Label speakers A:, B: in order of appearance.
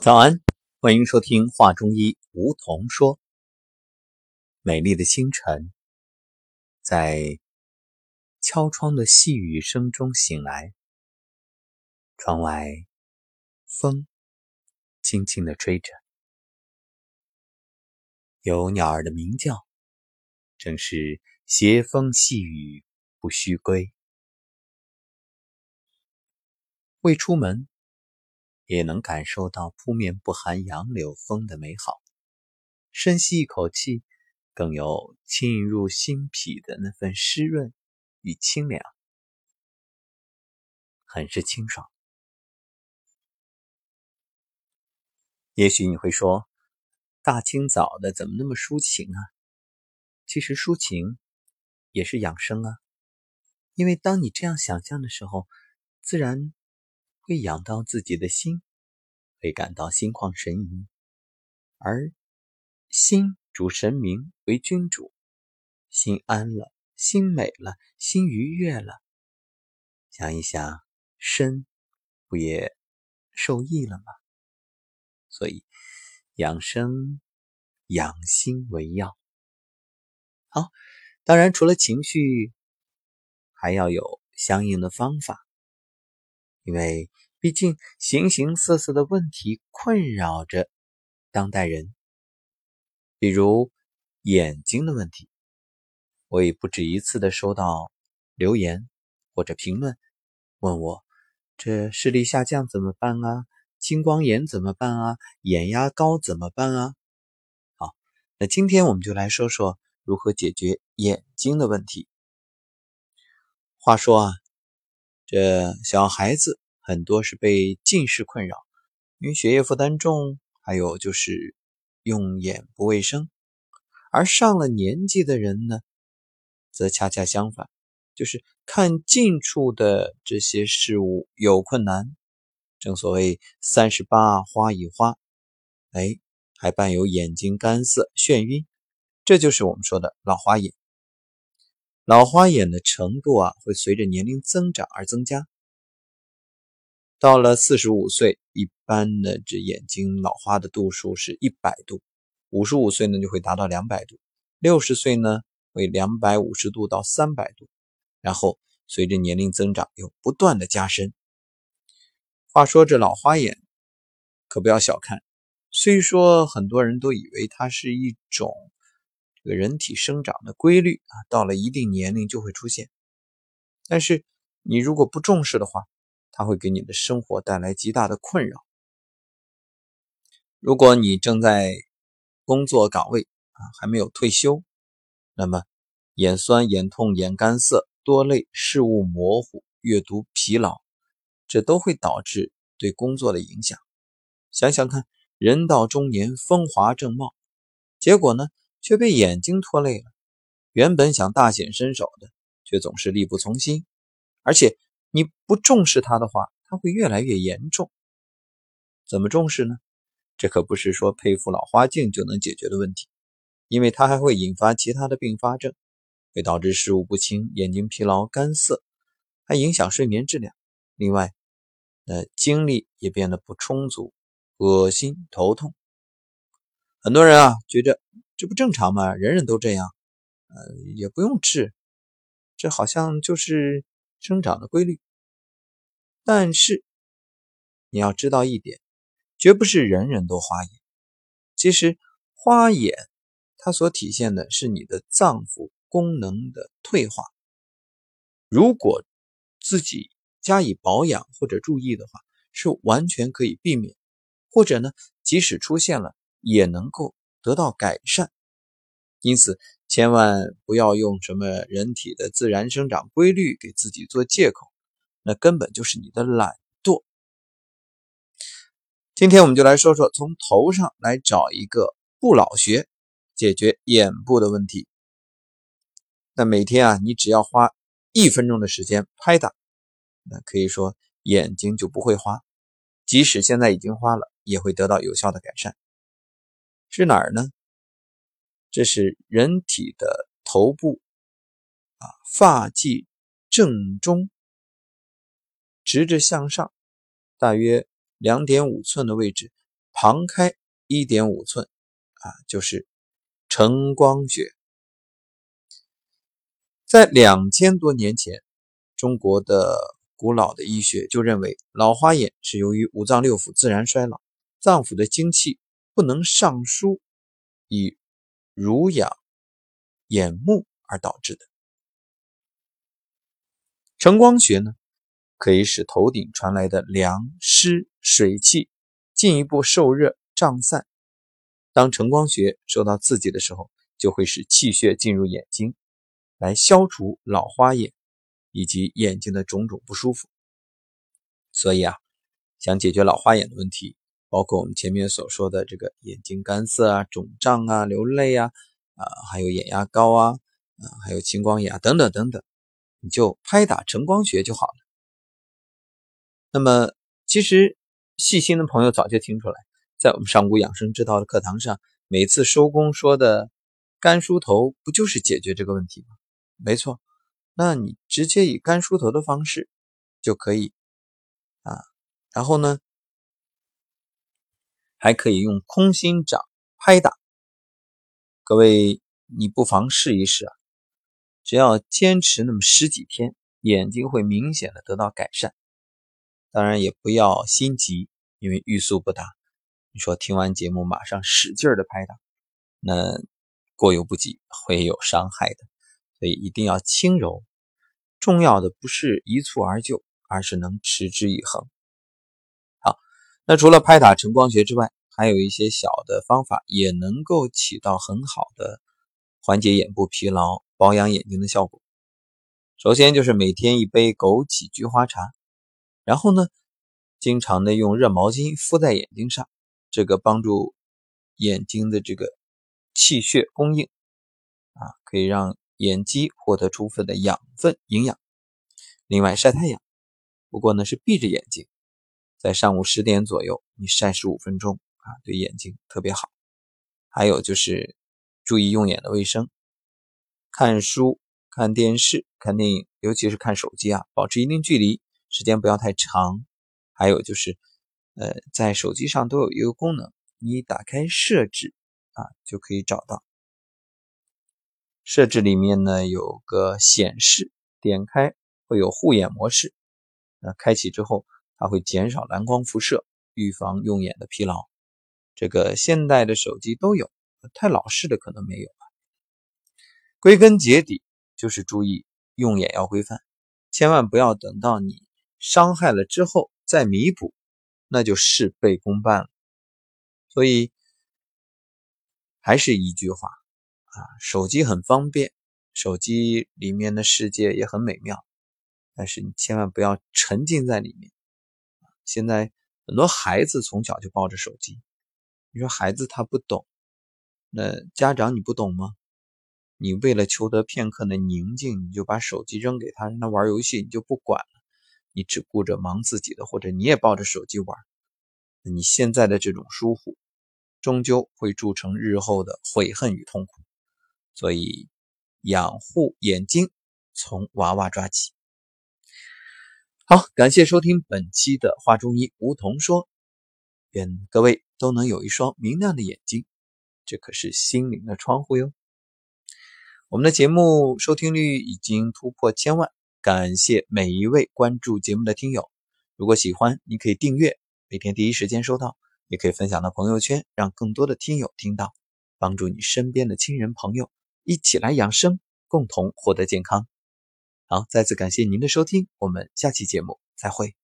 A: 早安，欢迎收听《画中医梧桐说》。美丽的清晨，在敲窗的细雨声中醒来。窗外风轻轻的吹着，有鸟儿的鸣叫，正是斜风细雨不须归。未出门。也能感受到扑面不寒杨柳风的美好，深吸一口气，更有沁入心脾的那份湿润与清凉，很是清爽。也许你会说，大清早的怎么那么抒情啊？其实抒情也是养生啊，因为当你这样想象的时候，自然。会养到自己的心，会感到心旷神怡，而心主神明为君主，心安了，心美了，心愉悦了，想一想，身不也受益了吗？所以养生养心为要。好，当然除了情绪，还要有相应的方法。因为毕竟形形色色的问题困扰着当代人，比如眼睛的问题，我也不止一次的收到留言或者评论，问我这视力下降怎么办啊？青光眼怎么办啊？眼压高怎么办啊？好，那今天我们就来说说如何解决眼睛的问题。话说啊。这小孩子很多是被近视困扰，因为学业负担重，还有就是用眼不卫生。而上了年纪的人呢，则恰恰相反，就是看近处的这些事物有困难。正所谓三十八花已花，哎，还伴有眼睛干涩、眩晕，这就是我们说的老花眼。老花眼的程度啊，会随着年龄增长而增加。到了四十五岁，一般的这眼睛老花的度数是一百度；五十五岁呢，就会达到两百度；六十岁呢，为两百五十度到三百度。然后随着年龄增长，又不断的加深。话说这老花眼，可不要小看。虽说很多人都以为它是一种。这个人体生长的规律啊，到了一定年龄就会出现。但是你如果不重视的话，它会给你的生活带来极大的困扰。如果你正在工作岗位啊，还没有退休，那么眼酸、眼痛、眼干涩、多泪、视物模糊、阅读疲劳，这都会导致对工作的影响。想想看，人到中年，风华正茂，结果呢？却被眼睛拖累了，原本想大显身手的，却总是力不从心。而且你不重视它的话，它会越来越严重。怎么重视呢？这可不是说配副老花镜就能解决的问题，因为它还会引发其他的并发症，会导致视物不清、眼睛疲劳、干涩，还影响睡眠质量。另外，呃，精力也变得不充足，恶心、头痛。很多人啊，觉着。这不正常吗？人人都这样，呃，也不用治，这好像就是生长的规律。但是你要知道一点，绝不是人人都花眼。其实花眼它所体现的是你的脏腑功能的退化。如果自己加以保养或者注意的话，是完全可以避免，或者呢，即使出现了，也能够。得到改善，因此千万不要用什么人体的自然生长规律给自己做借口，那根本就是你的懒惰。今天我们就来说说从头上来找一个不老穴，解决眼部的问题。那每天啊，你只要花一分钟的时间拍打，那可以说眼睛就不会花，即使现在已经花了，也会得到有效的改善。是哪儿呢？这是人体的头部啊，发际正中，直着向上，大约两点五寸的位置，旁开一点五寸啊，就是晨光穴。在两千多年前，中国的古老的医学就认为老花眼是由于五脏六腑自然衰老，脏腑的精气不能上输以濡养眼目而导致的。晨光穴呢，可以使头顶传来的凉湿水气进一步受热胀散。当晨光穴受到刺激的时候，就会使气血进入眼睛。来消除老花眼以及眼睛的种种不舒服，所以啊，想解决老花眼的问题，包括我们前面所说的这个眼睛干涩啊、肿胀啊、流泪啊，啊，还有眼压高啊，啊，还有青光眼啊等等等等，你就拍打晨光穴就好了。那么，其实细心的朋友早就听出来，在我们上古养生之道的课堂上，每次收工说的干梳头，不就是解决这个问题吗？没错，那你直接以干梳头的方式就可以啊，然后呢，还可以用空心掌拍打。各位，你不妨试一试啊，只要坚持那么十几天，眼睛会明显的得到改善。当然也不要心急，因为欲速不达。你说听完节目马上使劲的拍打，那过犹不及，会有伤害的。所以一定要轻柔，重要的不是一蹴而就，而是能持之以恒。那除了拍打晨光穴之外，还有一些小的方法也能够起到很好的缓解眼部疲劳、保养眼睛的效果。首先就是每天一杯枸杞菊花茶，然后呢，经常的用热毛巾敷在眼睛上，这个帮助眼睛的这个气血供应啊，可以让。眼肌获得充分的养分营养，另外晒太阳，不过呢是闭着眼睛，在上午十点左右，你晒十五分钟啊，对眼睛特别好。还有就是注意用眼的卫生，看书、看电视、看电影，尤其是看手机啊，保持一定距离，时间不要太长。还有就是，呃，在手机上都有一个功能，你打开设置啊，就可以找到。设置里面呢有个显示，点开会有护眼模式，那开启之后，它会减少蓝光辐射，预防用眼的疲劳。这个现代的手机都有，太老式的可能没有吧。归根结底就是注意用眼要规范，千万不要等到你伤害了之后再弥补，那就事倍功半了。所以还是一句话。啊，手机很方便，手机里面的世界也很美妙，但是你千万不要沉浸在里面。现在很多孩子从小就抱着手机，你说孩子他不懂，那家长你不懂吗？你为了求得片刻的宁静，你就把手机扔给他，让他玩游戏，你就不管了，你只顾着忙自己的，或者你也抱着手机玩，你现在的这种疏忽，终究会铸成日后的悔恨与痛苦。所以，养护眼睛从娃娃抓起。好，感谢收听本期的画中医梧桐说，愿各位都能有一双明亮的眼睛，这可是心灵的窗户哟。我们的节目收听率已经突破千万，感谢每一位关注节目的听友。如果喜欢，你可以订阅，每天第一时间收到，也可以分享到朋友圈，让更多的听友听到，帮助你身边的亲人朋友。一起来养生，共同获得健康。好，再次感谢您的收听，我们下期节目再会。